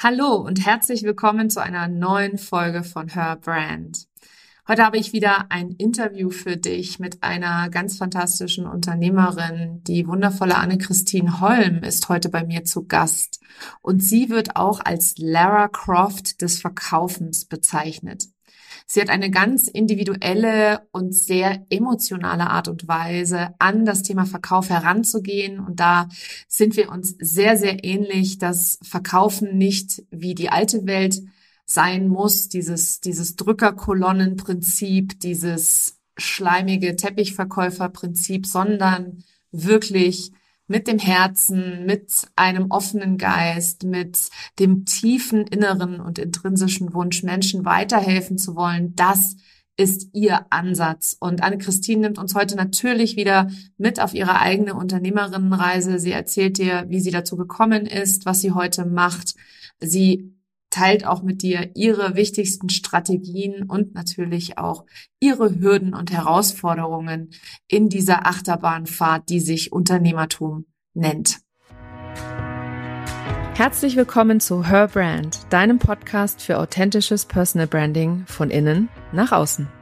Hallo und herzlich willkommen zu einer neuen Folge von Her Brand. Heute habe ich wieder ein Interview für dich mit einer ganz fantastischen Unternehmerin. Die wundervolle Anne-Christine Holm ist heute bei mir zu Gast und sie wird auch als Lara Croft des Verkaufens bezeichnet. Sie hat eine ganz individuelle und sehr emotionale Art und Weise, an das Thema Verkauf heranzugehen. Und da sind wir uns sehr, sehr ähnlich, dass Verkaufen nicht wie die alte Welt sein muss, dieses, dieses Drückerkolonnenprinzip, dieses schleimige Teppichverkäuferprinzip, sondern wirklich mit dem Herzen, mit einem offenen Geist, mit dem tiefen inneren und intrinsischen Wunsch, Menschen weiterhelfen zu wollen, das ist ihr Ansatz. Und Anne-Christine nimmt uns heute natürlich wieder mit auf ihre eigene Unternehmerinnenreise. Sie erzählt dir, wie sie dazu gekommen ist, was sie heute macht. Sie teilt auch mit dir ihre wichtigsten Strategien und natürlich auch ihre Hürden und Herausforderungen in dieser Achterbahnfahrt, die sich Unternehmertum nennt. Herzlich willkommen zu Her Brand, deinem Podcast für authentisches Personal Branding von innen nach außen.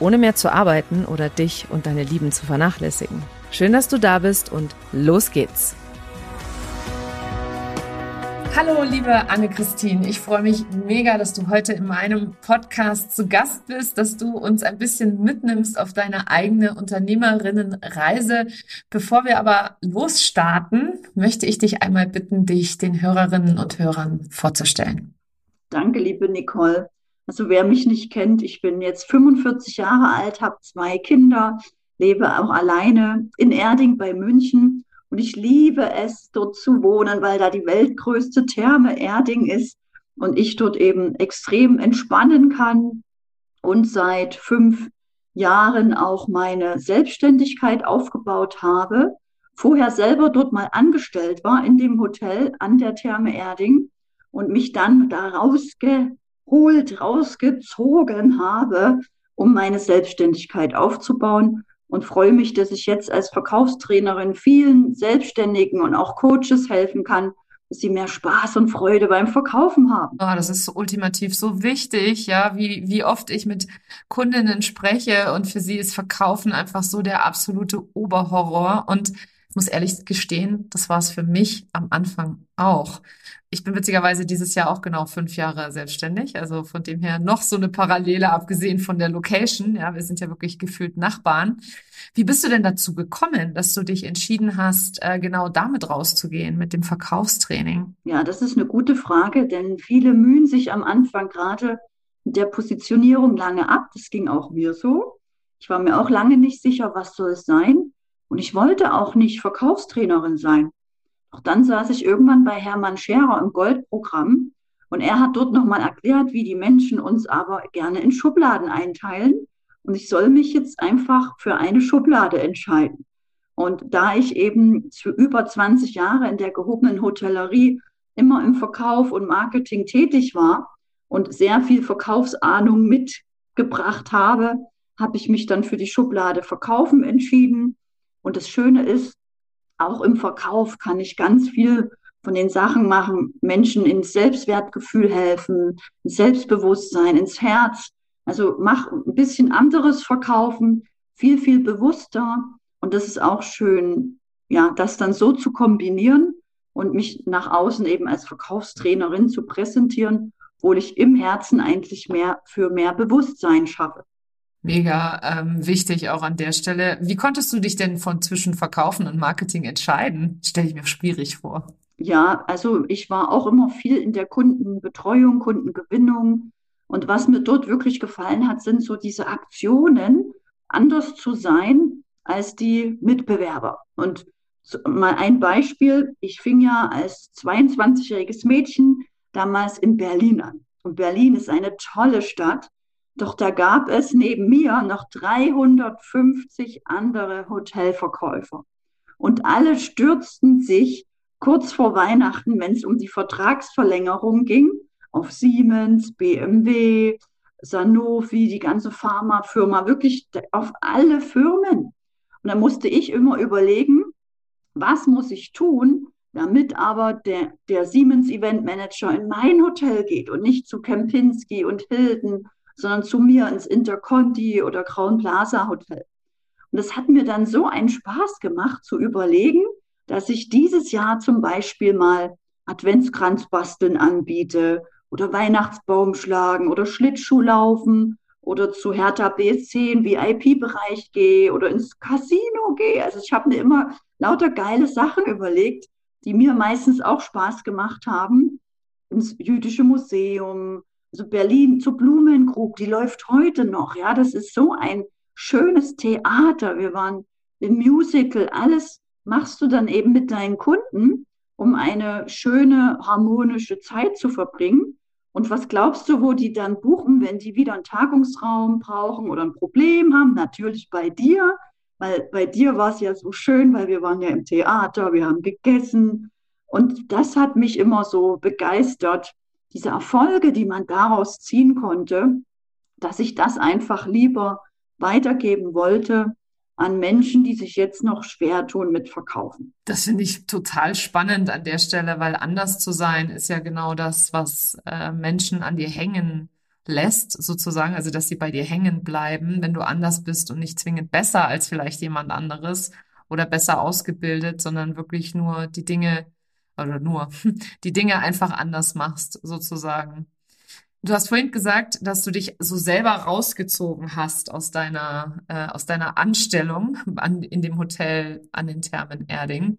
Ohne mehr zu arbeiten oder dich und deine Lieben zu vernachlässigen. Schön, dass du da bist und los geht's. Hallo, liebe Anne-Christine. Ich freue mich mega, dass du heute in meinem Podcast zu Gast bist, dass du uns ein bisschen mitnimmst auf deine eigene Unternehmerinnenreise. Bevor wir aber losstarten, möchte ich dich einmal bitten, dich den Hörerinnen und Hörern vorzustellen. Danke, liebe Nicole. Also wer mich nicht kennt, ich bin jetzt 45 Jahre alt, habe zwei Kinder, lebe auch alleine in Erding bei München und ich liebe es, dort zu wohnen, weil da die weltgrößte Therme Erding ist und ich dort eben extrem entspannen kann und seit fünf Jahren auch meine Selbstständigkeit aufgebaut habe. Vorher selber dort mal angestellt war in dem Hotel an der Therme Erding und mich dann da rausgeholt, rausgezogen habe, um meine Selbstständigkeit aufzubauen und freue mich, dass ich jetzt als Verkaufstrainerin vielen Selbstständigen und auch Coaches helfen kann, dass sie mehr Spaß und Freude beim Verkaufen haben. Oh, das ist so ultimativ so wichtig, ja, wie, wie oft ich mit Kundinnen spreche und für sie ist Verkaufen einfach so der absolute Oberhorror und ich muss ehrlich gestehen, das war es für mich am Anfang auch. Ich bin witzigerweise dieses Jahr auch genau fünf Jahre selbstständig. Also von dem her noch so eine Parallele, abgesehen von der Location. Ja, wir sind ja wirklich gefühlt Nachbarn. Wie bist du denn dazu gekommen, dass du dich entschieden hast, äh, genau damit rauszugehen, mit dem Verkaufstraining? Ja, das ist eine gute Frage, denn viele mühen sich am Anfang gerade der Positionierung lange ab. Das ging auch mir so. Ich war mir auch lange nicht sicher, was soll es sein. Und ich wollte auch nicht Verkaufstrainerin sein. Doch dann saß ich irgendwann bei Hermann Scherer im Goldprogramm und er hat dort nochmal erklärt, wie die Menschen uns aber gerne in Schubladen einteilen. Und ich soll mich jetzt einfach für eine Schublade entscheiden. Und da ich eben für über 20 Jahre in der gehobenen Hotellerie immer im Verkauf und Marketing tätig war und sehr viel Verkaufsahnung mitgebracht habe, habe ich mich dann für die Schublade Verkaufen entschieden und das Schöne ist, auch im Verkauf kann ich ganz viel von den Sachen machen, Menschen ins Selbstwertgefühl helfen, ins Selbstbewusstsein, ins Herz. Also mach ein bisschen anderes Verkaufen, viel, viel bewusster. Und das ist auch schön, ja, das dann so zu kombinieren und mich nach außen eben als Verkaufstrainerin zu präsentieren, obwohl ich im Herzen eigentlich mehr für mehr Bewusstsein schaffe. Mega ähm, wichtig auch an der Stelle. Wie konntest du dich denn von zwischen Verkaufen und Marketing entscheiden? Stelle ich mir schwierig vor. Ja, also ich war auch immer viel in der Kundenbetreuung, Kundengewinnung. Und was mir dort wirklich gefallen hat, sind so diese Aktionen, anders zu sein als die Mitbewerber. Und so, mal ein Beispiel. Ich fing ja als 22-jähriges Mädchen damals in Berlin an. Und Berlin ist eine tolle Stadt. Doch da gab es neben mir noch 350 andere Hotelverkäufer. Und alle stürzten sich kurz vor Weihnachten, wenn es um die Vertragsverlängerung ging, auf Siemens, BMW, Sanofi, die ganze Pharmafirma, wirklich auf alle Firmen. Und da musste ich immer überlegen, was muss ich tun, damit aber der, der Siemens Event Manager in mein Hotel geht und nicht zu Kempinski und Hilton, sondern zu mir ins Interconti oder Crown Plaza Hotel. Und das hat mir dann so einen Spaß gemacht zu überlegen, dass ich dieses Jahr zum Beispiel mal Adventskranzbasteln anbiete oder Weihnachtsbaum schlagen oder Schlittschuhlaufen oder zu Hertha BSC in VIP-Bereich gehe oder ins Casino gehe. Also ich habe mir immer lauter geile Sachen überlegt, die mir meistens auch Spaß gemacht haben. Ins Jüdische Museum, also Berlin zur Blumenkrug, die läuft heute noch. Ja, das ist so ein schönes Theater. Wir waren im Musical. Alles machst du dann eben mit deinen Kunden, um eine schöne, harmonische Zeit zu verbringen. Und was glaubst du, wo die dann buchen, wenn die wieder einen Tagungsraum brauchen oder ein Problem haben? Natürlich bei dir, weil bei dir war es ja so schön, weil wir waren ja im Theater, wir haben gegessen. Und das hat mich immer so begeistert, diese Erfolge, die man daraus ziehen konnte, dass ich das einfach lieber weitergeben wollte an Menschen, die sich jetzt noch schwer tun mit Verkaufen. Das finde ich total spannend an der Stelle, weil anders zu sein ist ja genau das, was äh, Menschen an dir hängen lässt, sozusagen, also dass sie bei dir hängen bleiben, wenn du anders bist und nicht zwingend besser als vielleicht jemand anderes oder besser ausgebildet, sondern wirklich nur die Dinge oder nur die Dinge einfach anders machst, sozusagen. Du hast vorhin gesagt, dass du dich so selber rausgezogen hast aus deiner, äh, aus deiner Anstellung an, in dem Hotel an den Thermen Erding.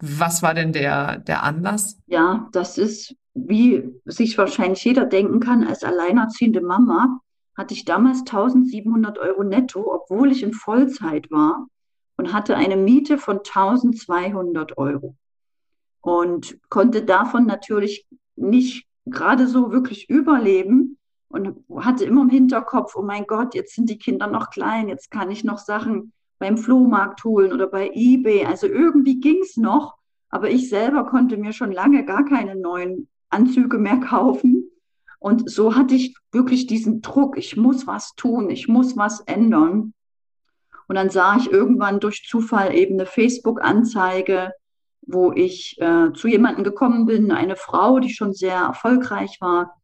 Was war denn der, der Anlass? Ja, das ist, wie sich wahrscheinlich jeder denken kann, als alleinerziehende Mama hatte ich damals 1700 Euro netto, obwohl ich in Vollzeit war und hatte eine Miete von 1200 Euro und konnte davon natürlich nicht gerade so wirklich überleben und hatte immer im Hinterkopf, oh mein Gott, jetzt sind die Kinder noch klein, jetzt kann ich noch Sachen beim Flohmarkt holen oder bei eBay. Also irgendwie ging es noch, aber ich selber konnte mir schon lange gar keine neuen Anzüge mehr kaufen. Und so hatte ich wirklich diesen Druck, ich muss was tun, ich muss was ändern. Und dann sah ich irgendwann durch Zufall eben eine Facebook-Anzeige, wo ich äh, zu jemandem gekommen bin, eine Frau, die schon sehr erfolgreich war,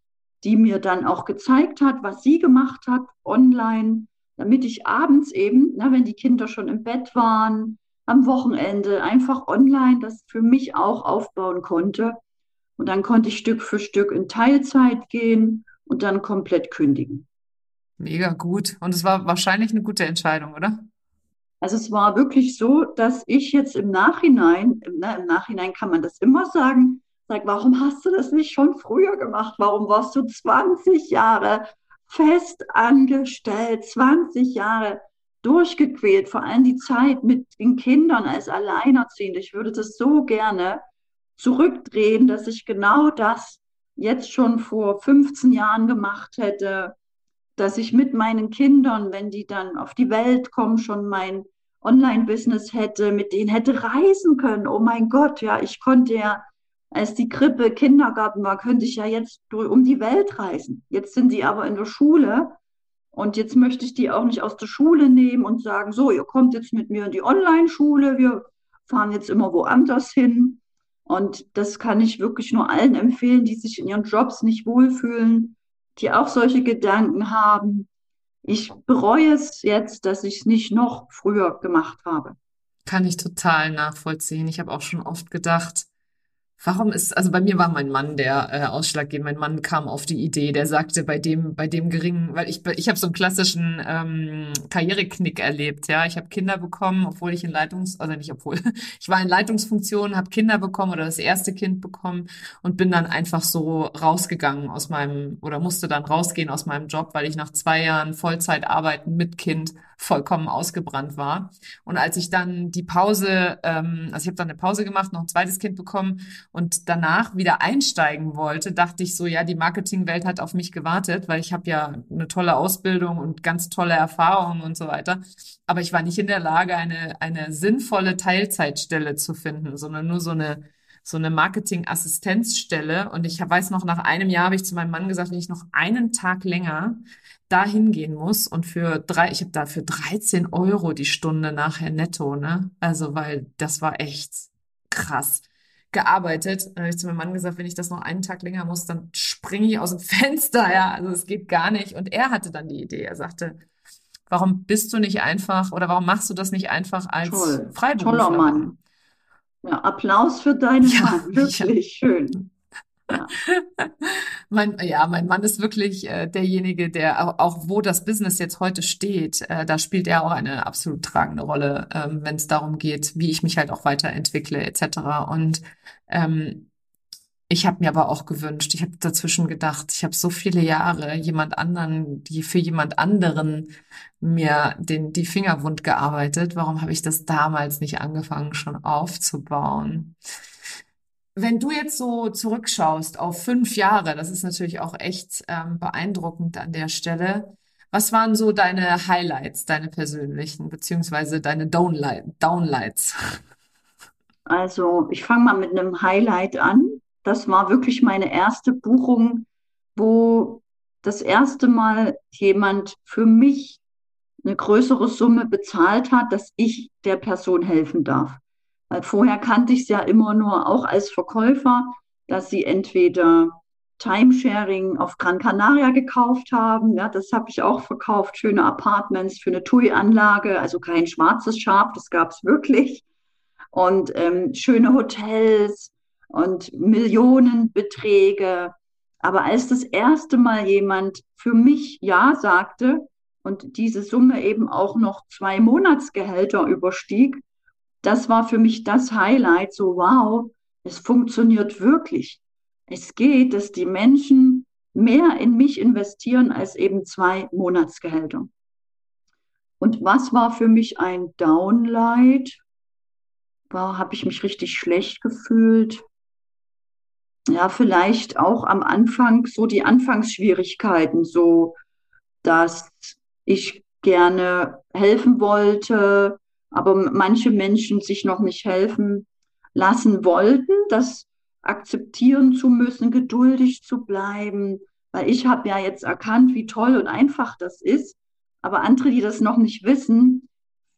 die mir dann auch gezeigt hat, was sie gemacht hat online, damit ich abends eben, na, wenn die Kinder schon im Bett waren, am Wochenende einfach online das für mich auch aufbauen konnte. Und dann konnte ich Stück für Stück in Teilzeit gehen und dann komplett kündigen. Mega gut. Und es war wahrscheinlich eine gute Entscheidung, oder? Also es war wirklich so, dass ich jetzt im Nachhinein, ne, im Nachhinein kann man das immer sagen, sag, warum hast du das nicht schon früher gemacht? Warum warst du 20 Jahre fest angestellt, 20 Jahre durchgequält, vor allem die Zeit mit den Kindern als Alleinerziehende. Ich würde das so gerne zurückdrehen, dass ich genau das jetzt schon vor 15 Jahren gemacht hätte, dass ich mit meinen Kindern, wenn die dann auf die Welt kommen, schon mein Online-Business hätte, mit denen hätte reisen können. Oh mein Gott, ja, ich konnte ja, als die Krippe Kindergarten war, könnte ich ja jetzt um die Welt reisen. Jetzt sind die aber in der Schule und jetzt möchte ich die auch nicht aus der Schule nehmen und sagen, so, ihr kommt jetzt mit mir in die Online-Schule, wir fahren jetzt immer woanders hin. Und das kann ich wirklich nur allen empfehlen, die sich in ihren Jobs nicht wohlfühlen, die auch solche Gedanken haben ich bereue es jetzt, dass ich es nicht noch früher gemacht habe. Kann ich total nachvollziehen. Ich habe auch schon oft gedacht, Warum ist, also bei mir war mein Mann der äh, ausschlaggebend. Mein Mann kam auf die Idee, der sagte, bei dem, bei dem geringen, weil ich, ich habe so einen klassischen ähm, Karriereknick erlebt, ja. Ich habe Kinder bekommen, obwohl ich in Leitungs, also nicht obwohl, ich war in Leitungsfunktionen, habe Kinder bekommen oder das erste Kind bekommen und bin dann einfach so rausgegangen aus meinem, oder musste dann rausgehen aus meinem Job, weil ich nach zwei Jahren Vollzeit arbeiten mit Kind vollkommen ausgebrannt war. Und als ich dann die Pause, ähm, also ich habe dann eine Pause gemacht, noch ein zweites Kind bekommen und danach wieder einsteigen wollte, dachte ich so, ja, die Marketingwelt hat auf mich gewartet, weil ich habe ja eine tolle Ausbildung und ganz tolle Erfahrungen und so weiter. Aber ich war nicht in der Lage, eine, eine sinnvolle Teilzeitstelle zu finden, sondern nur so eine so eine Marketing-Assistenzstelle. Und ich weiß noch, nach einem Jahr habe ich zu meinem Mann gesagt, wenn ich noch einen Tag länger dahin gehen muss und für drei, ich habe da für 13 Euro die Stunde nachher netto, ne? Also, weil das war echt krass gearbeitet. Dann habe ich zu meinem Mann gesagt, wenn ich das noch einen Tag länger muss, dann springe ich aus dem Fenster, ja. Also es geht gar nicht. Und er hatte dann die Idee. Er sagte, warum bist du nicht einfach oder warum machst du das nicht einfach als Toll. Freiberufler? Toller Mann. Ja, Applaus für deinen ja, Mann. Wirklich ja. schön. Ja. mein, ja, mein Mann ist wirklich äh, derjenige, der auch, auch, wo das Business jetzt heute steht, äh, da spielt er auch eine absolut tragende Rolle, ähm, wenn es darum geht, wie ich mich halt auch weiterentwickle etc. Und ähm, ich habe mir aber auch gewünscht, ich habe dazwischen gedacht, ich habe so viele Jahre jemand anderen, die für jemand anderen mir den die Finger wund gearbeitet. Warum habe ich das damals nicht angefangen schon aufzubauen? Wenn du jetzt so zurückschaust auf fünf Jahre, das ist natürlich auch echt ähm, beeindruckend an der Stelle. Was waren so deine Highlights, deine persönlichen, beziehungsweise deine Downlight, Downlights? Also, ich fange mal mit einem Highlight an. Das war wirklich meine erste Buchung, wo das erste Mal jemand für mich eine größere Summe bezahlt hat, dass ich der Person helfen darf. Weil vorher kannte ich es ja immer nur auch als Verkäufer, dass sie entweder Timesharing auf Gran Canaria gekauft haben. Ja, das habe ich auch verkauft. Schöne Apartments für eine TUI-Anlage, also kein schwarzes Schaf, das gab es wirklich. Und ähm, schöne Hotels und Millionenbeträge. Aber als das erste Mal jemand für mich Ja sagte und diese Summe eben auch noch zwei Monatsgehälter überstieg, das war für mich das Highlight, so wow, es funktioniert wirklich. Es geht, dass die Menschen mehr in mich investieren als eben zwei Monatsgehälter. Und was war für mich ein Downlight? War, habe ich mich richtig schlecht gefühlt? Ja, vielleicht auch am Anfang so die Anfangsschwierigkeiten, so dass ich gerne helfen wollte, aber manche Menschen sich noch nicht helfen lassen wollten, das akzeptieren zu müssen, geduldig zu bleiben, weil ich habe ja jetzt erkannt, wie toll und einfach das ist, aber andere, die das noch nicht wissen,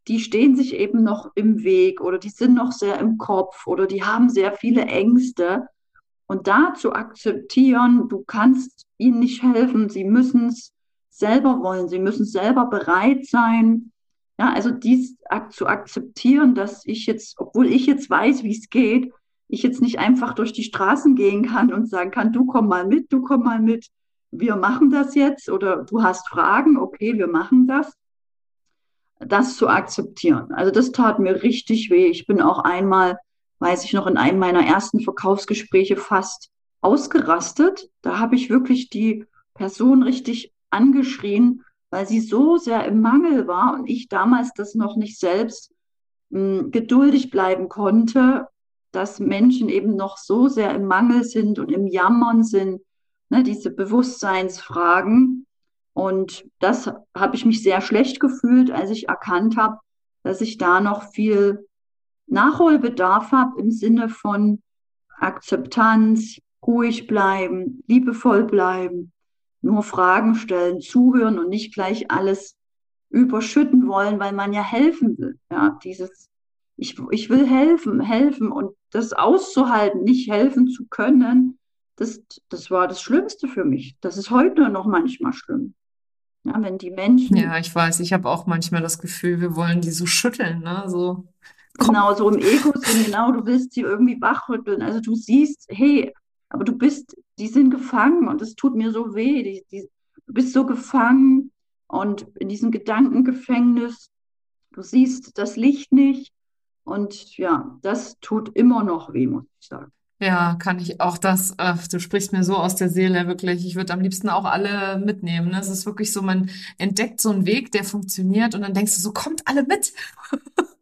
die stehen sich eben noch im Weg oder die sind noch sehr im Kopf oder die haben sehr viele Ängste. Und da zu akzeptieren, du kannst ihnen nicht helfen, sie müssen es selber wollen, sie müssen selber bereit sein, ja, also dies zu akzeptieren, dass ich jetzt, obwohl ich jetzt weiß, wie es geht, ich jetzt nicht einfach durch die Straßen gehen kann und sagen kann, du komm mal mit, du komm mal mit, wir machen das jetzt oder du hast Fragen, okay, wir machen das. Das zu akzeptieren. Also das tat mir richtig weh. Ich bin auch einmal, weiß ich noch, in einem meiner ersten Verkaufsgespräche fast ausgerastet. Da habe ich wirklich die Person richtig angeschrien weil sie so sehr im Mangel war und ich damals das noch nicht selbst mh, hm, geduldig bleiben konnte, dass Menschen eben noch so sehr im Mangel sind und im Jammern sind, ne, diese Bewusstseinsfragen. Und das habe ich mich sehr schlecht gefühlt, als ich erkannt habe, dass ich da noch viel Nachholbedarf habe im Sinne von Akzeptanz, ruhig bleiben, liebevoll bleiben, nur Fragen stellen, zuhören und nicht gleich alles überschütten wollen, weil man ja helfen will. Ja, dieses, ich, ich will helfen, helfen und das auszuhalten, nicht helfen zu können, das, das war das Schlimmste für mich. Das ist heute noch manchmal schlimm. Ja, wenn die Menschen. Ja, ich weiß, ich habe auch manchmal das Gefühl, wir wollen die so schütteln, ne? So. Komm. Genau, so im Ego sind, genau, du willst sie irgendwie wachrütteln. Also du siehst, hey, aber du bist, die sind gefangen und es tut mir so weh. Die, die, du bist so gefangen und in diesem Gedankengefängnis. Du siehst das Licht nicht. Und ja, das tut immer noch weh, muss ich sagen. Ja, kann ich auch das, äh, du sprichst mir so aus der Seele, wirklich. Ich würde am liebsten auch alle mitnehmen. Ne? Es ist wirklich so, man entdeckt so einen Weg, der funktioniert und dann denkst du so, kommt alle mit.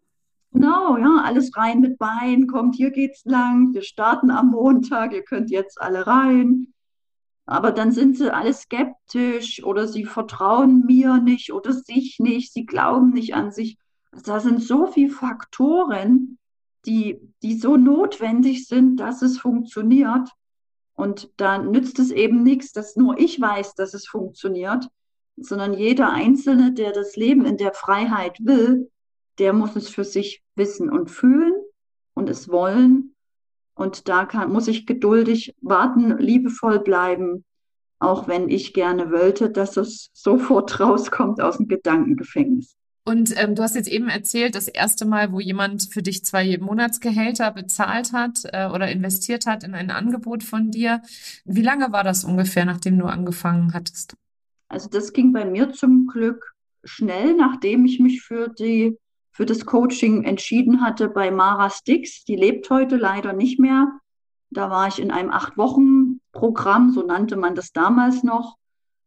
Genau, ja, alles rein mit Bein, kommt, hier geht's lang, wir starten am Montag, ihr könnt jetzt alle rein. Aber dann sind sie alle skeptisch oder sie vertrauen mir nicht oder sich nicht, sie glauben nicht an sich. Also da sind so viele Faktoren, die, die so notwendig sind, dass es funktioniert. Und da nützt es eben nichts, dass nur ich weiß, dass es funktioniert, sondern jeder Einzelne, der das Leben in der Freiheit will, der muss es für sich wissen und fühlen und es wollen. Und da kann, muss ich geduldig warten, liebevoll bleiben, auch wenn ich gerne wollte, dass es sofort rauskommt aus dem Gedankengefängnis. Und ähm, du hast jetzt eben erzählt, das erste Mal, wo jemand für dich zwei Monatsgehälter bezahlt hat äh, oder investiert hat in ein Angebot von dir. Wie lange war das ungefähr, nachdem du angefangen hattest? Also das ging bei mir zum Glück schnell, nachdem ich mich für die für das Coaching entschieden hatte bei Mara Stix. Die lebt heute leider nicht mehr. Da war ich in einem Acht-Wochen-Programm, so nannte man das damals noch.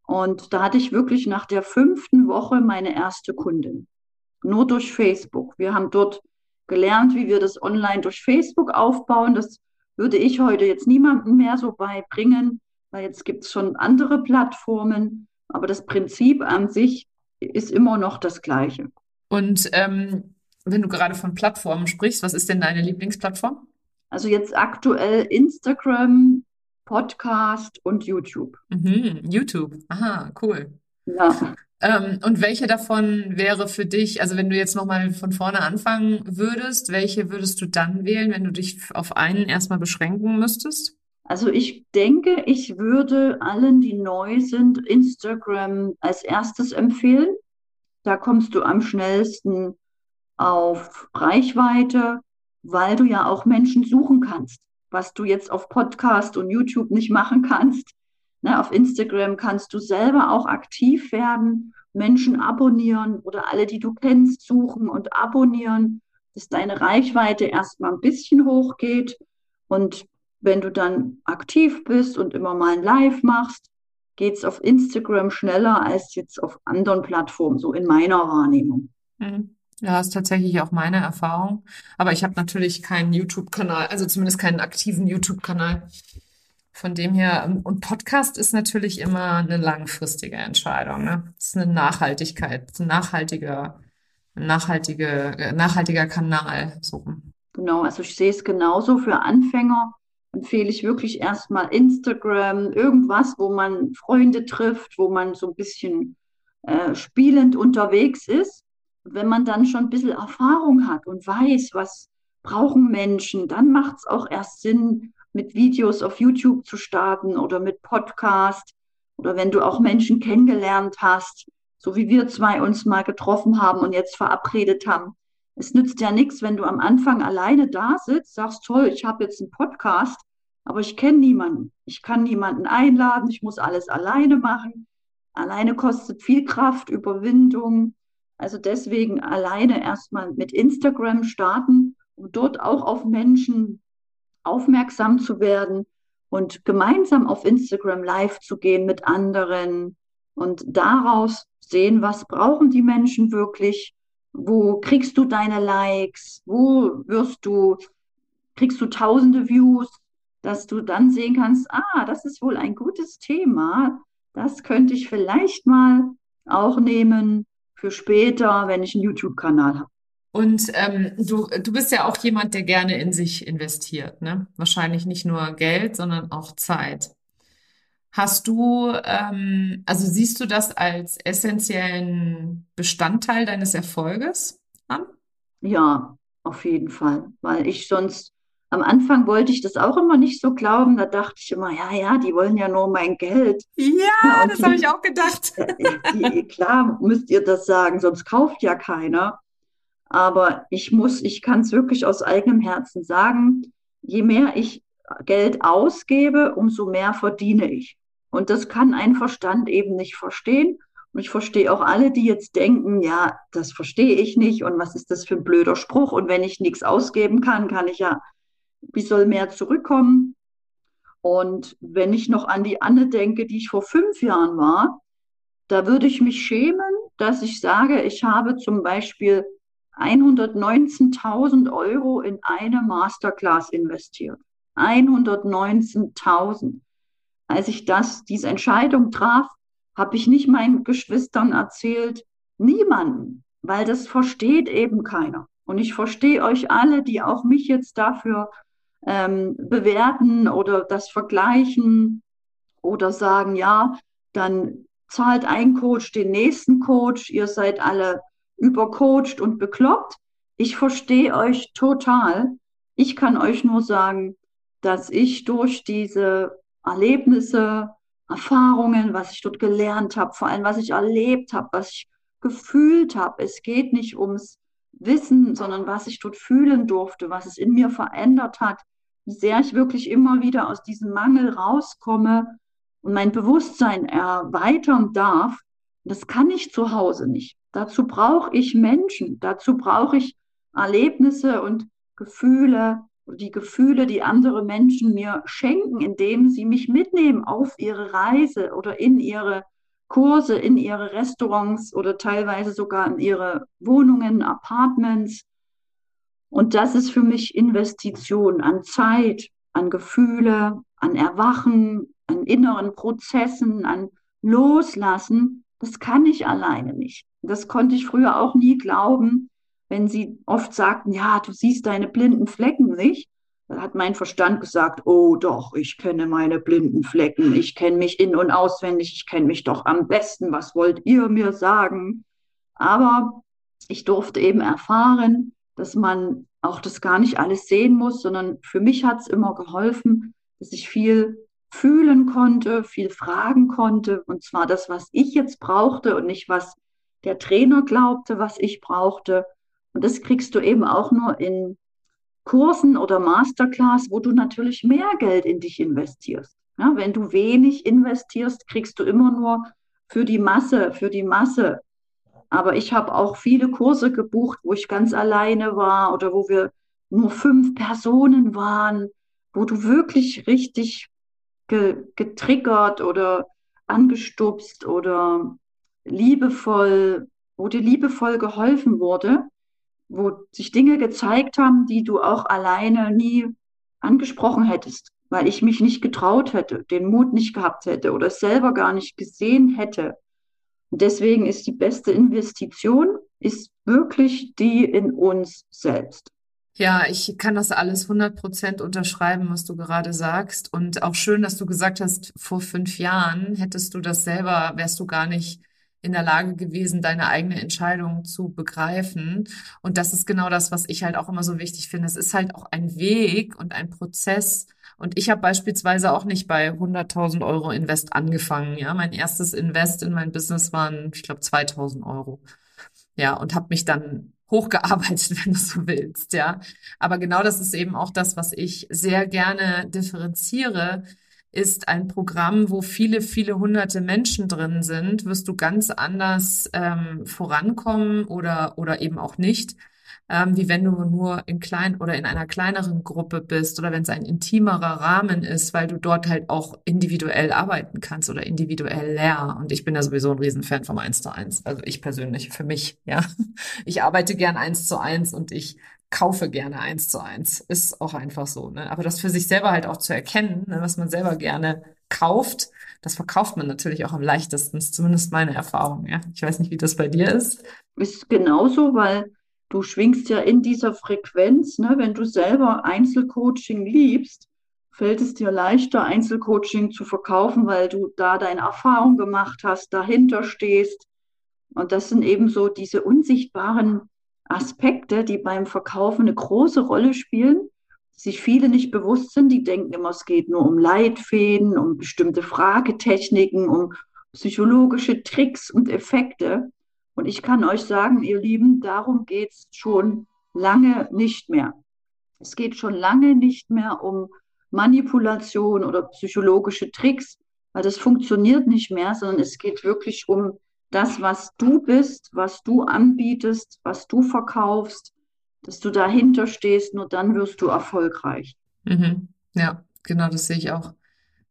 Und da hatte ich wirklich nach der fünften Woche meine erste Kundin. Nur durch Facebook. Wir haben dort gelernt, wie wir das online durch Facebook aufbauen. Das würde ich heute jetzt niemandem mehr so beibringen, weil jetzt gibt es schon andere Plattformen. Aber das Prinzip an sich ist immer noch das gleiche. Und ähm, wenn du gerade von Plattformen sprichst, was ist denn deine Lieblingsplattform? Also jetzt aktuell Instagram, Podcast und YouTube. Mhm, YouTube. Aha, cool. Ja. Ähm, und welche davon wäre für dich, also wenn du jetzt nochmal von vorne anfangen würdest, welche würdest du dann wählen, wenn du dich auf einen erstmal beschränken müsstest? Also ich denke, ich würde allen, die neu sind, Instagram als erstes empfehlen. Da kommst du am schnellsten auf Reichweite, weil du ja auch Menschen suchen kannst was du jetzt auf Podcast und YouTube nicht machen kannst. Ne, auf Instagram kannst du selber auch aktiv werden, Menschen abonnieren oder alle, die du kennst, suchen und abonnieren, dass deine Reichweite erstmal ein bisschen hochgeht. Und wenn du dann aktiv bist und immer mal ein Live machst, geht es auf Instagram schneller als jetzt auf anderen Plattformen, so in meiner Wahrnehmung. Mhm. Ja, ist tatsächlich auch meine Erfahrung. Aber ich habe natürlich keinen YouTube-Kanal, also zumindest keinen aktiven YouTube-Kanal. Von dem her, und Podcast ist natürlich immer eine langfristige Entscheidung. Ne? Das ist eine Nachhaltigkeit, ein nachhaltiger, ein nachhaltige, nachhaltiger Kanal. So. Genau, also ich sehe es genauso. Für Anfänger empfehle ich wirklich erstmal Instagram, irgendwas, wo man Freunde trifft, wo man so ein bisschen äh, spielend unterwegs ist wenn man dann schon ein bisschen Erfahrung hat und weiß, was brauchen Menschen, dann macht es auch erst Sinn, mit Videos auf YouTube zu starten oder mit Podcast oder wenn du auch Menschen kennengelernt hast, so wie wir zwei uns mal getroffen haben und jetzt verabredet haben. Es nützt ja nichts, wenn du am Anfang alleine da sitzt, sagst, toll, ich habe jetzt einen Podcast, aber ich kenne niemanden. Ich kann niemanden einladen, ich muss alles alleine machen. Alleine kostet viel Kraft, Überwindung. Also deswegen alleine erstmal mit Instagram starten, um dort auch auf Menschen aufmerksam zu werden und gemeinsam auf Instagram live zu gehen mit anderen und daraus sehen, was brauchen die Menschen wirklich, wo kriegst du deine Likes, wo wirst du, kriegst du tausende Views, dass du dann sehen kannst, ah, das ist wohl ein gutes Thema, das könnte ich vielleicht mal auch nehmen für später, wenn ich einen YouTube-Kanal habe. Und ähm, du, du bist ja auch jemand, der gerne in sich investiert, ne? Wahrscheinlich nicht nur Geld, sondern auch Zeit. Hast du, ähm, also siehst du das als essentiellen Bestandteil deines Erfolges an? Ja, auf jeden Fall, weil ich sonst am Anfang wollte ich das auch immer nicht so glauben. Da dachte ich immer, ja, ja, die wollen ja nur mein Geld. Ja, und das habe ich auch gedacht. Die, klar müsst ihr das sagen, sonst kauft ja keiner. Aber ich muss, ich kann es wirklich aus eigenem Herzen sagen, je mehr ich Geld ausgebe, umso mehr verdiene ich. Und das kann ein Verstand eben nicht verstehen. Und ich verstehe auch alle, die jetzt denken, ja, das verstehe ich nicht und was ist das für ein blöder Spruch? Und wenn ich nichts ausgeben kann, kann ich ja wie soll mehr zurückkommen? Und wenn ich noch an die Anne denke, die ich vor fünf Jahren war, da würde ich mich schämen, dass ich sage, ich habe zum Beispiel 119.000 Euro in eine Masterclass investiert. 119.000. Als ich das, diese Entscheidung traf, habe ich nicht meinen Geschwistern erzählt, niemanden, weil das versteht eben keiner. Und ich verstehe euch alle, die auch mich jetzt dafür ähm, bewerten oder das vergleichen oder sagen, ja, dann zahlt ein Coach den nächsten Coach, ihr seid alle übercoacht und bekloppt. Ich verstehe euch total. Ich kann euch nur sagen, dass ich durch diese Erlebnisse, Erfahrungen, was ich dort gelernt habe, vor allem was ich erlebt habe, was ich gefühlt habe, es geht nicht ums Wissen, sondern was ich dort fühlen durfte, was es in mir verändert hat, wie sehr ich wirklich immer wieder aus diesem Mangel rauskomme und mein Bewusstsein erweitern darf, das kann ich zu Hause nicht. Dazu brauche ich Menschen, dazu brauche ich Erlebnisse und Gefühle, die Gefühle, die andere Menschen mir schenken, indem sie mich mitnehmen auf ihre Reise oder in ihre Kurse, in ihre Restaurants oder teilweise sogar in ihre Wohnungen, Apartments und das ist für mich Investition an Zeit, an Gefühle, an Erwachen, an inneren Prozessen, an Loslassen. Das kann ich alleine nicht. Das konnte ich früher auch nie glauben, wenn sie oft sagten, ja, du siehst deine blinden Flecken nicht. Da hat mein Verstand gesagt, oh doch, ich kenne meine blinden Flecken, ich kenne mich in und auswendig, ich kenne mich doch am besten, was wollt ihr mir sagen? Aber ich durfte eben erfahren, dass man auch das gar nicht alles sehen muss, sondern für mich hat es immer geholfen, dass ich viel fühlen konnte, viel fragen konnte, und zwar das, was ich jetzt brauchte und nicht, was der Trainer glaubte, was ich brauchte. Und das kriegst du eben auch nur in Kursen oder Masterclass, wo du natürlich mehr Geld in dich investierst. Ja, wenn du wenig investierst, kriegst du immer nur für die Masse, für die Masse aber ich habe auch viele Kurse gebucht, wo ich ganz alleine war oder wo wir nur fünf Personen waren, wo du wirklich richtig ge getriggert oder angestupst oder liebevoll, wo dir liebevoll geholfen wurde, wo sich Dinge gezeigt haben, die du auch alleine nie angesprochen hättest, weil ich mich nicht getraut hätte, den Mut nicht gehabt hätte oder es selber gar nicht gesehen hätte. Und deswegen ist die beste Investition, ist wirklich die in uns selbst. Ja, ich kann das alles 100 Prozent unterschreiben, was du gerade sagst. Und auch schön, dass du gesagt hast, vor fünf Jahren hättest du das selber, wärst du gar nicht in der Lage gewesen, deine eigene Entscheidung zu begreifen. Und das ist genau das, was ich halt auch immer so wichtig finde. Es ist halt auch ein Weg und ein Prozess, und ich habe beispielsweise auch nicht bei 100.000 Euro Invest angefangen. Ja, mein erstes Invest in mein Business waren, ich glaube, 2.000 Euro. Ja, und habe mich dann hochgearbeitet, wenn du so willst. Ja, aber genau das ist eben auch das, was ich sehr gerne differenziere ist ein Programm, wo viele, viele hunderte Menschen drin sind, wirst du ganz anders ähm, vorankommen oder, oder eben auch nicht ähm, wie wenn du nur in klein oder in einer kleineren Gruppe bist oder wenn es ein intimerer Rahmen ist, weil du dort halt auch individuell arbeiten kannst oder individuell lernen. Und ich bin ja sowieso ein Riesenfan vom Eins zu eins. Also ich persönlich, für mich, ja. Ich arbeite gern eins zu eins und ich kaufe gerne eins zu eins. Ist auch einfach so. Ne? Aber das für sich selber halt auch zu erkennen, ne, was man selber gerne kauft, das verkauft man natürlich auch am leichtesten, ist zumindest meine Erfahrung. Ja? Ich weiß nicht, wie das bei dir ist. Ist genauso, weil du schwingst ja in dieser Frequenz, ne? wenn du selber Einzelcoaching liebst, fällt es dir leichter, Einzelcoaching zu verkaufen, weil du da deine Erfahrung gemacht hast, dahinter stehst. Und das sind eben so diese unsichtbaren Aspekte, die beim Verkaufen eine große Rolle spielen, sich viele nicht bewusst sind. Die denken immer, es geht nur um Leitfäden, um bestimmte Fragetechniken, um psychologische Tricks und Effekte. Und ich kann euch sagen, ihr Lieben, darum geht es schon lange nicht mehr. Es geht schon lange nicht mehr um Manipulation oder psychologische Tricks, weil das funktioniert nicht mehr, sondern es geht wirklich um das, was du bist, was du anbietest, was du verkaufst, dass du dahinter stehst, nur dann wirst du erfolgreich. Mhm. Ja, genau, das sehe ich auch.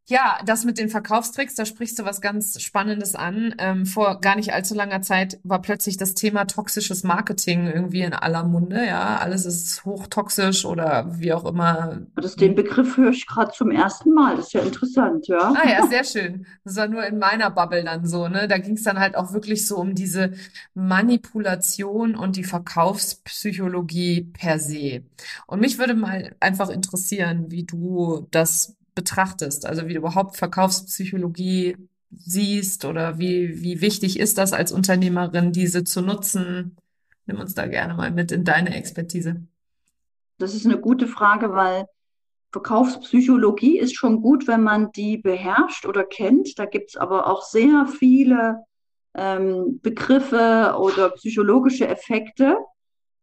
Ja, das mit den Verkaufstricks, da sprichst du was ganz Spannendes an. Ähm, vor gar nicht allzu langer Zeit war plötzlich das Thema toxisches Marketing irgendwie in aller Munde. Ja, alles ist hochtoxisch oder wie auch immer. Das, den Begriff höre ich gerade zum ersten Mal. Das ist ja interessant, ja. Ah ja, sehr schön. Das war nur in meiner Bubble dann so, ne? Da ging es dann halt auch wirklich so um diese Manipulation und die Verkaufspsychologie per se. Und mich würde mal einfach interessieren, wie du das betrachtest, also wie du überhaupt Verkaufspsychologie siehst oder wie, wie wichtig ist das als Unternehmerin, diese zu nutzen? Nimm uns da gerne mal mit in deine Expertise. Das ist eine gute Frage, weil Verkaufspsychologie ist schon gut, wenn man die beherrscht oder kennt. Da gibt es aber auch sehr viele ähm, Begriffe oder psychologische Effekte.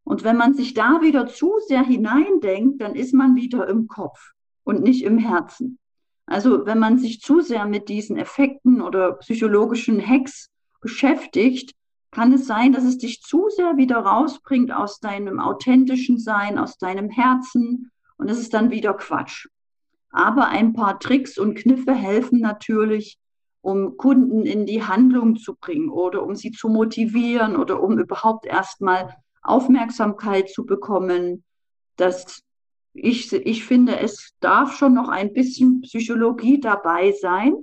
Und wenn man sich da wieder zu sehr hineindenkt, dann ist man wieder im Kopf und nicht im Herzen. Also wenn man sich zu sehr mit diesen Effekten oder psychologischen Hacks beschäftigt, kann es sein, dass es dich zu sehr wieder rausbringt aus deinem authentischen Sein, aus deinem Herzen und es ist dann wieder Quatsch. Aber ein paar Tricks und Kniffe helfen natürlich, um Kunden in die Handlung zu bringen oder um sie zu motivieren oder um überhaupt erstmal Aufmerksamkeit zu bekommen, dass ich, ich finde, es darf schon noch ein bisschen Psychologie dabei sein,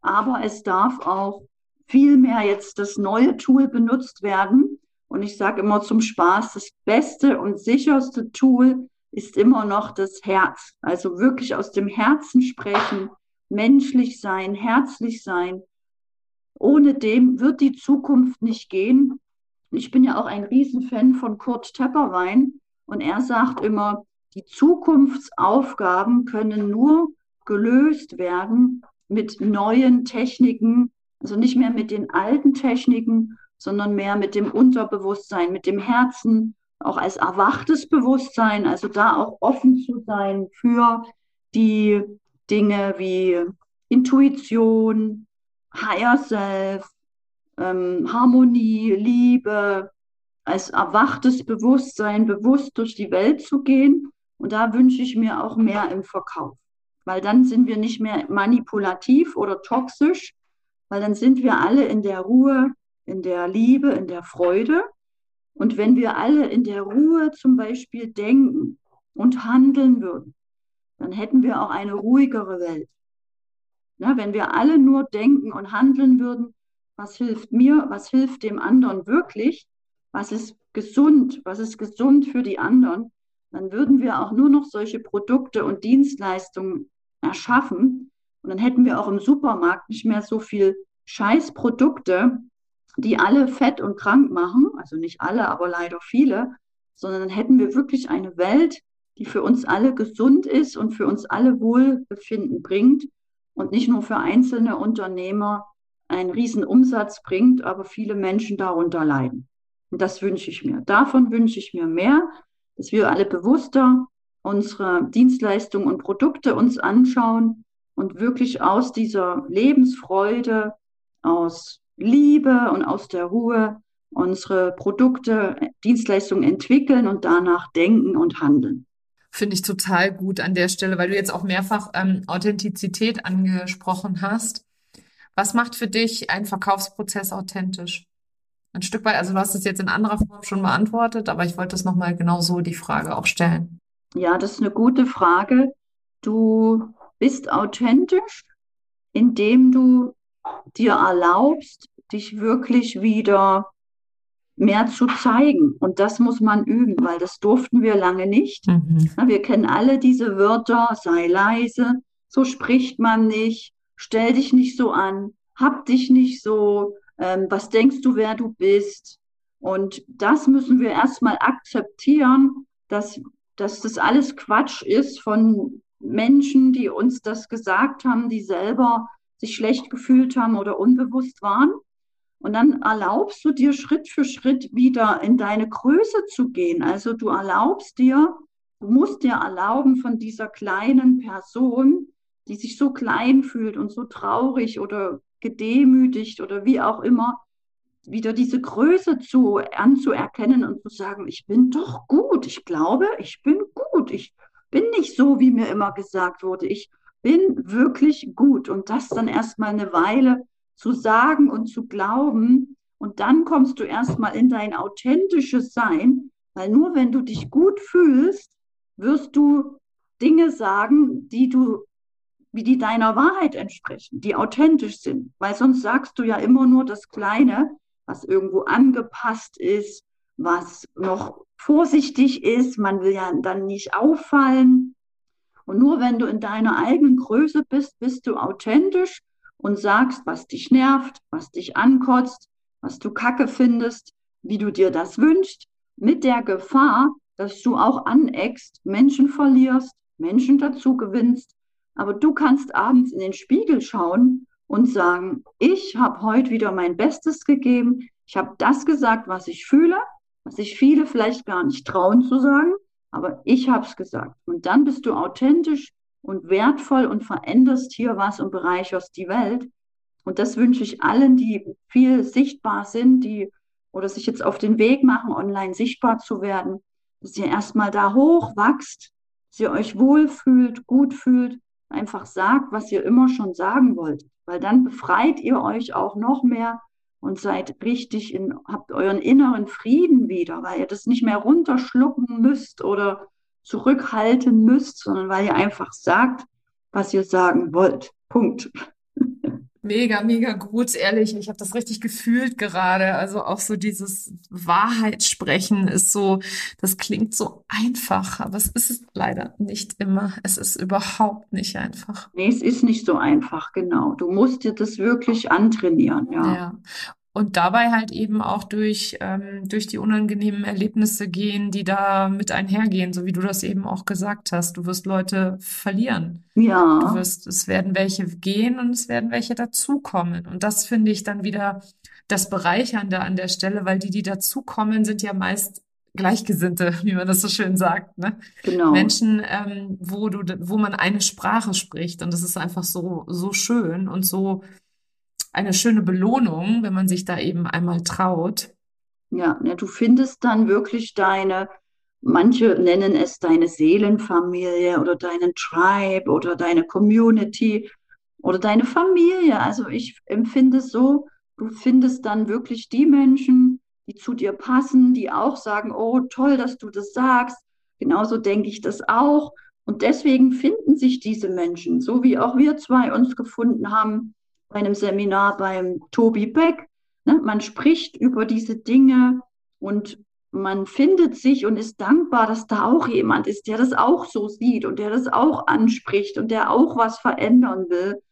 aber es darf auch viel mehr jetzt das neue Tool benutzt werden. Und ich sage immer zum Spaß, das beste und sicherste Tool ist immer noch das Herz. Also wirklich aus dem Herzen sprechen, menschlich sein, herzlich sein. Ohne dem wird die Zukunft nicht gehen. Ich bin ja auch ein Riesenfan von Kurt Tepperwein und er sagt immer, die Zukunftsaufgaben können nur gelöst werden mit neuen Techniken, also nicht mehr mit den alten Techniken, sondern mehr mit dem Unterbewusstsein, mit dem Herzen, auch als erwachtes Bewusstsein, also da auch offen zu sein für die Dinge wie Intuition, Higher Self, ähm, Harmonie, Liebe, als erwachtes Bewusstsein bewusst durch die Welt zu gehen und da wünsche ich mir auch mehr im Verkauf, weil dann sind wir nicht mehr manipulativ oder toxisch, weil dann sind wir alle in der Ruhe, in der Liebe, in der Freude. Und wenn wir alle in der Ruhe zum Beispiel denken und handeln würden, dann hätten wir auch eine ruhigere Welt. Ja, wenn wir alle nur denken und handeln würden, was hilft mir, was hilft dem anderen wirklich, was ist gesund, was ist gesund für die anderen, dann würden wir auch nur noch solche Produkte und Dienstleistungen erschaffen. Und dann hätten wir auch im Supermarkt nicht mehr so viel Scheißprodukte, die alle fett und krank machen. Also nicht alle, aber leider viele. Sondern dann hätten wir wirklich eine Welt, die für uns alle gesund ist und für uns alle Wohlbefinden bringt und nicht nur für einzelne Unternehmer einen riesen Umsatz bringt, aber viele Menschen darunter leiden. Und das wünsche ich mir. Davon wünsche ich mir mehr dass wir alle bewusster unsere Dienstleistungen und Produkte uns anschauen und wirklich aus dieser Lebensfreude, aus Liebe und aus der Ruhe unsere Produkte, Dienstleistungen entwickeln und danach denken und handeln. Finde ich total gut an der Stelle, weil du jetzt auch mehrfach ähm, Authentizität angesprochen hast. Was macht für dich einen Verkaufsprozess authentisch? Ein Stück weit, also du hast es jetzt in anderer Form schon beantwortet, aber ich wollte es nochmal genau so die Frage auch stellen. Ja, das ist eine gute Frage. Du bist authentisch, indem du dir erlaubst, dich wirklich wieder mehr zu zeigen. Und das muss man üben, weil das durften wir lange nicht. Mhm. Wir kennen alle diese Wörter, sei leise, so spricht man nicht, stell dich nicht so an, hab dich nicht so, ähm, was denkst du, wer du bist? Und das müssen wir erstmal akzeptieren, dass, dass das alles Quatsch ist von Menschen, die uns das gesagt haben, die selber sich schlecht gefühlt haben oder unbewusst waren. Und dann erlaubst du dir Schritt für Schritt wieder in deine Größe zu gehen. Also du erlaubst dir, du musst dir erlauben von dieser kleinen Person, die sich so klein fühlt und so traurig oder gedemütigt oder wie auch immer, wieder diese Größe zu anzuerkennen und zu sagen, ich bin doch gut, ich glaube, ich bin gut, ich bin nicht so, wie mir immer gesagt wurde. Ich bin wirklich gut. Und das dann erstmal eine Weile zu sagen und zu glauben. Und dann kommst du erstmal in dein authentisches Sein, weil nur wenn du dich gut fühlst, wirst du Dinge sagen, die du, die deiner Wahrheit entsprechen, die authentisch sind. Weil sonst sagst du ja immer nur das Kleine, was irgendwo angepasst ist, was noch vorsichtig ist. Man will ja dann nicht auffallen. Und nur wenn du in deiner eigenen Größe bist, bist du authentisch und sagst, was dich nervt, was dich ankotzt, was du kacke findest, wie du dir das wünschst, mit der Gefahr, dass du auch aneckst, Menschen verlierst, Menschen dazu gewinnst. Aber du kannst abends in den Spiegel schauen und sagen, ich habe heute wieder mein Bestes gegeben. Ich habe das gesagt, was ich fühle, was sich viele vielleicht gar nicht trauen zu sagen aber ich habe es gesagt. Und dann bist du authentisch und wertvoll und veränderst hier was und bereicherst die Welt. Und das wünsche ich allen, die viel sichtbar sind, die oder sich jetzt auf den Weg machen, online sichtbar zu werden, dass ihr erstmal da hoch wachst, dass ihr euch wohlfühlt, gut fühlt, einfach sagt, was ihr immer schon sagen wollt. Weil dann befreit ihr euch auch noch mehr und seid richtig in, habt euren inneren Frieden wieder, weil ihr das nicht mehr runterschlucken müsst oder zurückhalten müsst, sondern weil ihr einfach sagt, was ihr sagen wollt. Punkt. Mega, mega gut, ehrlich. Ich habe das richtig gefühlt gerade. Also auch so dieses Wahrheitssprechen ist so, das klingt so einfach, aber es ist es leider nicht immer. Es ist überhaupt nicht einfach. Nee, es ist nicht so einfach, genau. Du musst dir das wirklich antrainieren, ja. Ja. Und dabei halt eben auch durch, ähm, durch die unangenehmen Erlebnisse gehen, die da mit einhergehen, so wie du das eben auch gesagt hast. Du wirst Leute verlieren. Ja. Du wirst, es werden welche gehen und es werden welche dazukommen. Und das finde ich dann wieder das Bereichernde an der Stelle, weil die, die dazukommen, sind ja meist Gleichgesinnte, wie man das so schön sagt, ne? Genau. Menschen, ähm, wo du, wo man eine Sprache spricht und das ist einfach so, so schön und so, eine schöne Belohnung, wenn man sich da eben einmal traut. Ja, ne, du findest dann wirklich deine, manche nennen es deine Seelenfamilie oder deinen Tribe oder deine Community oder deine Familie. Also ich empfinde es so, du findest dann wirklich die Menschen, die zu dir passen, die auch sagen, oh, toll, dass du das sagst. Genauso denke ich das auch. Und deswegen finden sich diese Menschen, so wie auch wir zwei uns gefunden haben, bei einem Seminar beim Tobi Beck. Ne? Man spricht über diese Dinge und man findet sich und ist dankbar, dass da auch jemand ist, der das auch so sieht und der das auch anspricht und der auch was verändern will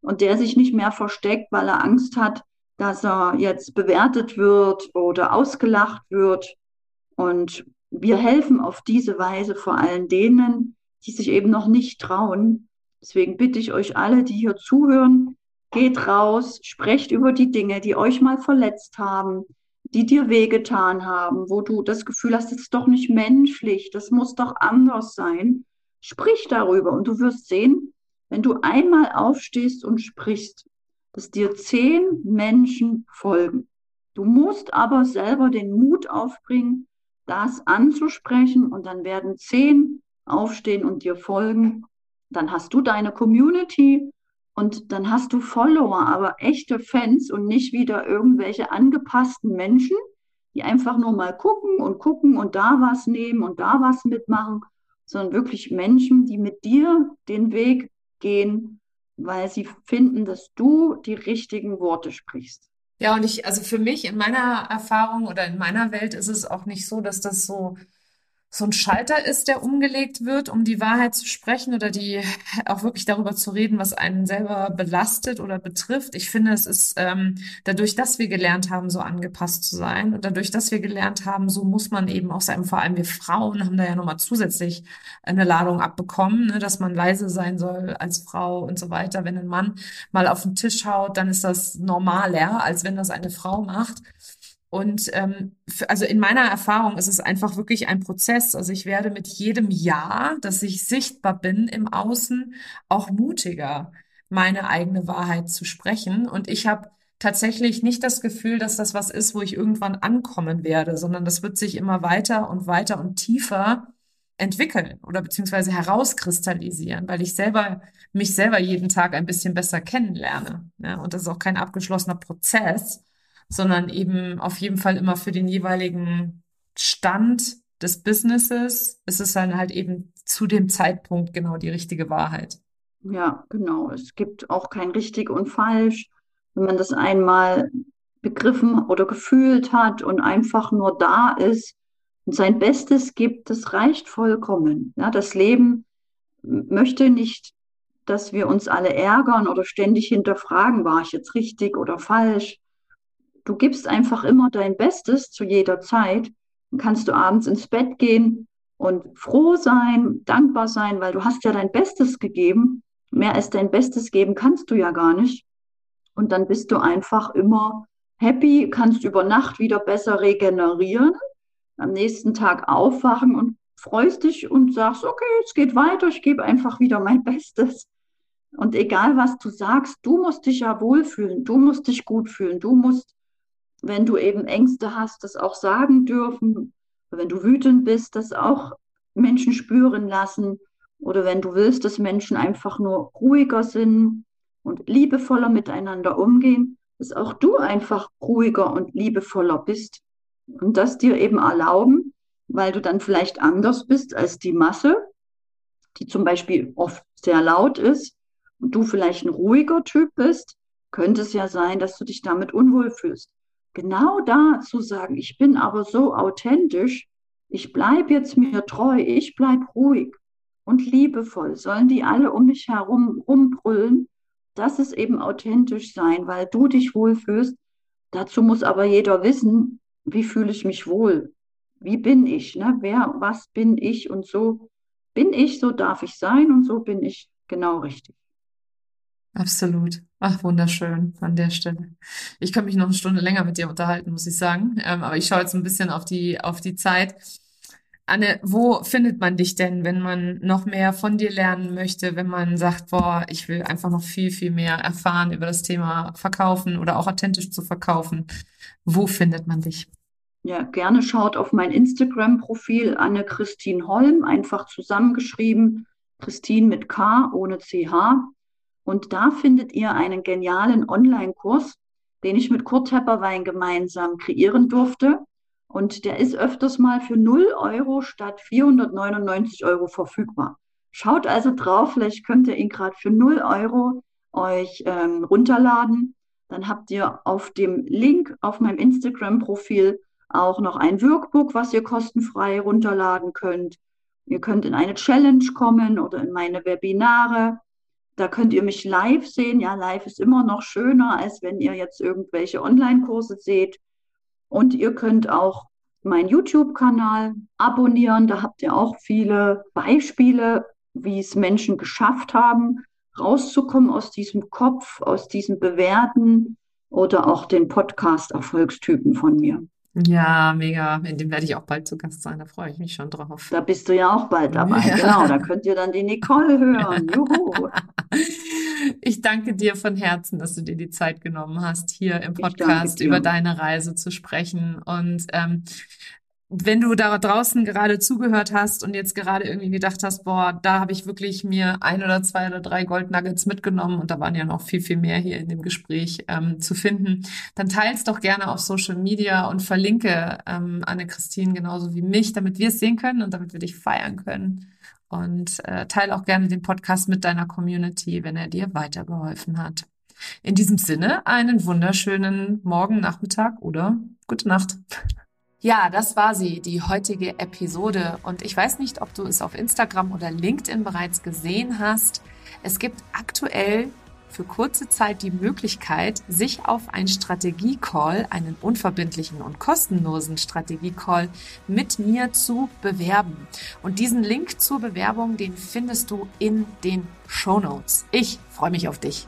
und der sich nicht mehr versteckt, weil er Angst hat, dass er jetzt bewertet wird oder ausgelacht wird. Und wir helfen auf diese Weise vor allem denen, die sich eben noch nicht trauen. Deswegen bitte ich euch alle, die hier zuhören, Geht raus, sprecht über die Dinge, die euch mal verletzt haben, die dir wehgetan haben, wo du das Gefühl hast, das ist doch nicht menschlich, das muss doch anders sein. Sprich darüber und du wirst sehen, wenn du einmal aufstehst und sprichst, dass dir zehn Menschen folgen. Du musst aber selber den Mut aufbringen, das anzusprechen und dann werden zehn aufstehen und dir folgen. Dann hast du deine Community, und dann hast du Follower, aber echte Fans und nicht wieder irgendwelche angepassten Menschen, die einfach nur mal gucken und gucken und da was nehmen und da was mitmachen, sondern wirklich Menschen, die mit dir den Weg gehen, weil sie finden, dass du die richtigen Worte sprichst. Ja, und ich, also für mich in meiner Erfahrung oder in meiner Welt ist es auch nicht so, dass das so so ein Schalter ist, der umgelegt wird, um die Wahrheit zu sprechen oder die auch wirklich darüber zu reden, was einen selber belastet oder betrifft. Ich finde, es ist ähm, dadurch, dass wir gelernt haben, so angepasst zu sein und dadurch, dass wir gelernt haben, so muss man eben auch sein. Vor allem wir Frauen haben da ja nochmal zusätzlich eine Ladung abbekommen, ne, dass man leise sein soll als Frau und so weiter. Wenn ein Mann mal auf den Tisch haut, dann ist das normaler, als wenn das eine Frau macht. Und ähm, also in meiner Erfahrung ist es einfach wirklich ein Prozess. Also ich werde mit jedem Jahr, dass ich sichtbar bin im Außen, auch mutiger, meine eigene Wahrheit zu sprechen. Und ich habe tatsächlich nicht das Gefühl, dass das was ist, wo ich irgendwann ankommen werde, sondern das wird sich immer weiter und weiter und tiefer entwickeln oder beziehungsweise herauskristallisieren, weil ich selber mich selber jeden Tag ein bisschen besser kennenlerne. Ja, und das ist auch kein abgeschlossener Prozess, sondern eben auf jeden Fall immer für den jeweiligen Stand des Businesses ist es dann halt eben zu dem Zeitpunkt genau die richtige Wahrheit. Ja, genau. Es gibt auch kein richtig und falsch. Wenn man das einmal begriffen oder gefühlt hat und einfach nur da ist und sein Bestes gibt, das reicht vollkommen. Ja, das Leben möchte nicht, dass wir uns alle ärgern oder ständig hinterfragen, war ich jetzt richtig oder falsch. Du gibst einfach immer dein Bestes zu jeder Zeit. Dann kannst du abends ins Bett gehen und froh sein, dankbar sein, weil du hast ja dein Bestes gegeben. Mehr als dein Bestes geben kannst du ja gar nicht. Und dann bist du einfach immer happy, kannst über Nacht wieder besser regenerieren, am nächsten Tag aufwachen und freust dich und sagst, okay, es geht weiter, ich gebe einfach wieder mein Bestes. Und egal was du sagst, du musst dich ja wohlfühlen, du musst dich gut fühlen, du musst, wenn du eben Ängste hast, das auch sagen dürfen, wenn du wütend bist, das auch Menschen spüren lassen oder wenn du willst, dass Menschen einfach nur ruhiger sind und liebevoller miteinander umgehen, dass auch du einfach ruhiger und liebevoller bist und das dir eben erlauben, weil du dann vielleicht anders bist als die Masse, die zum Beispiel oft sehr laut ist und du vielleicht ein ruhiger Typ bist, könnte es ja sein, dass du dich damit unwohl fühlst. Genau da zu sagen, ich bin aber so authentisch, ich bleibe jetzt mir treu, ich bleibe ruhig und liebevoll, sollen die alle um mich herum rumbrüllen, das ist eben authentisch sein, weil du dich wohlfühlst. Dazu muss aber jeder wissen, wie fühle ich mich wohl? Wie bin ich? Ne? Wer, was bin ich? Und so bin ich, so darf ich sein und so bin ich genau richtig. Absolut. Ach, wunderschön an der Stelle. Ich könnte mich noch eine Stunde länger mit dir unterhalten, muss ich sagen. Ähm, aber ich schaue jetzt ein bisschen auf die, auf die Zeit. Anne, wo findet man dich denn, wenn man noch mehr von dir lernen möchte, wenn man sagt, boah, ich will einfach noch viel, viel mehr erfahren über das Thema Verkaufen oder auch authentisch zu verkaufen? Wo findet man dich? Ja, gerne schaut auf mein Instagram-Profil Anne-Christine Holm, einfach zusammengeschrieben, Christine mit K ohne CH. Und da findet ihr einen genialen Online-Kurs, den ich mit Kurt Hepperwein gemeinsam kreieren durfte. Und der ist öfters mal für 0 Euro statt 499 Euro verfügbar. Schaut also drauf, vielleicht könnt ihr ihn gerade für 0 Euro euch ähm, runterladen. Dann habt ihr auf dem Link auf meinem Instagram-Profil auch noch ein Workbook, was ihr kostenfrei runterladen könnt. Ihr könnt in eine Challenge kommen oder in meine Webinare. Da könnt ihr mich live sehen. Ja, live ist immer noch schöner, als wenn ihr jetzt irgendwelche Online-Kurse seht. Und ihr könnt auch meinen YouTube-Kanal abonnieren. Da habt ihr auch viele Beispiele, wie es Menschen geschafft haben, rauszukommen aus diesem Kopf, aus diesem Bewerten oder auch den Podcast-Erfolgstypen von mir. Ja, mega. In dem werde ich auch bald zu Gast sein. Da freue ich mich schon drauf. Da bist du ja auch bald dabei. Ja. Genau, da könnt ihr dann die Nicole hören. Juhu. Ich danke dir von Herzen, dass du dir die Zeit genommen hast, hier im Podcast über deine Reise zu sprechen. Und ähm, wenn du da draußen gerade zugehört hast und jetzt gerade irgendwie gedacht hast, boah, da habe ich wirklich mir ein oder zwei oder drei Goldnuggets mitgenommen und da waren ja noch viel, viel mehr hier in dem Gespräch ähm, zu finden, dann teils doch gerne auf Social Media und verlinke ähm, Anne-Christine genauso wie mich, damit wir es sehen können und damit wir dich feiern können. Und äh, teile auch gerne den Podcast mit deiner Community, wenn er dir weitergeholfen hat. In diesem Sinne, einen wunderschönen Morgen, Nachmittag oder gute Nacht. Ja, das war sie, die heutige Episode. Und ich weiß nicht, ob du es auf Instagram oder LinkedIn bereits gesehen hast. Es gibt aktuell für kurze Zeit die Möglichkeit, sich auf einen Strategie-Call, einen unverbindlichen und kostenlosen Strategie-Call mit mir zu bewerben. Und diesen Link zur Bewerbung, den findest du in den Show Notes. Ich freue mich auf dich.